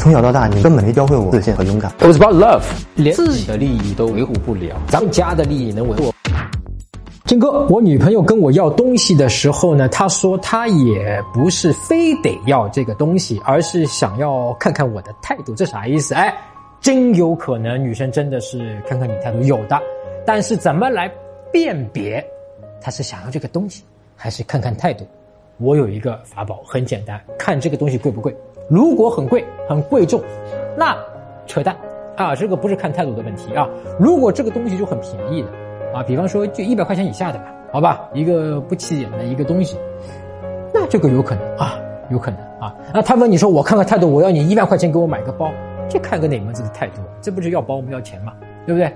从小到大，你根本没教会我自信和勇敢。It was about love，连自己的利益都维护不了，咱们家的利益能维护？金哥，我女朋友跟我要东西的时候呢，她说她也不是非得要这个东西，而是想要看看我的态度，这啥意思？哎，真有可能女生真的是看看你态度，有的，但是怎么来辨别她是想要这个东西，还是看看态度？我有一个法宝，很简单，看这个东西贵不贵。如果很贵、很贵重，那扯淡啊！这个不是看态度的问题啊。如果这个东西就很便宜的。啊，比方说就一百块钱以下的吧，好吧，一个不起眼的一个东西，那这个有可能啊，有可能啊。那他问你说我看看态度，我要你一万块钱给我买个包，这看个哪门子的态度？这不是要包我们要钱嘛，对不对？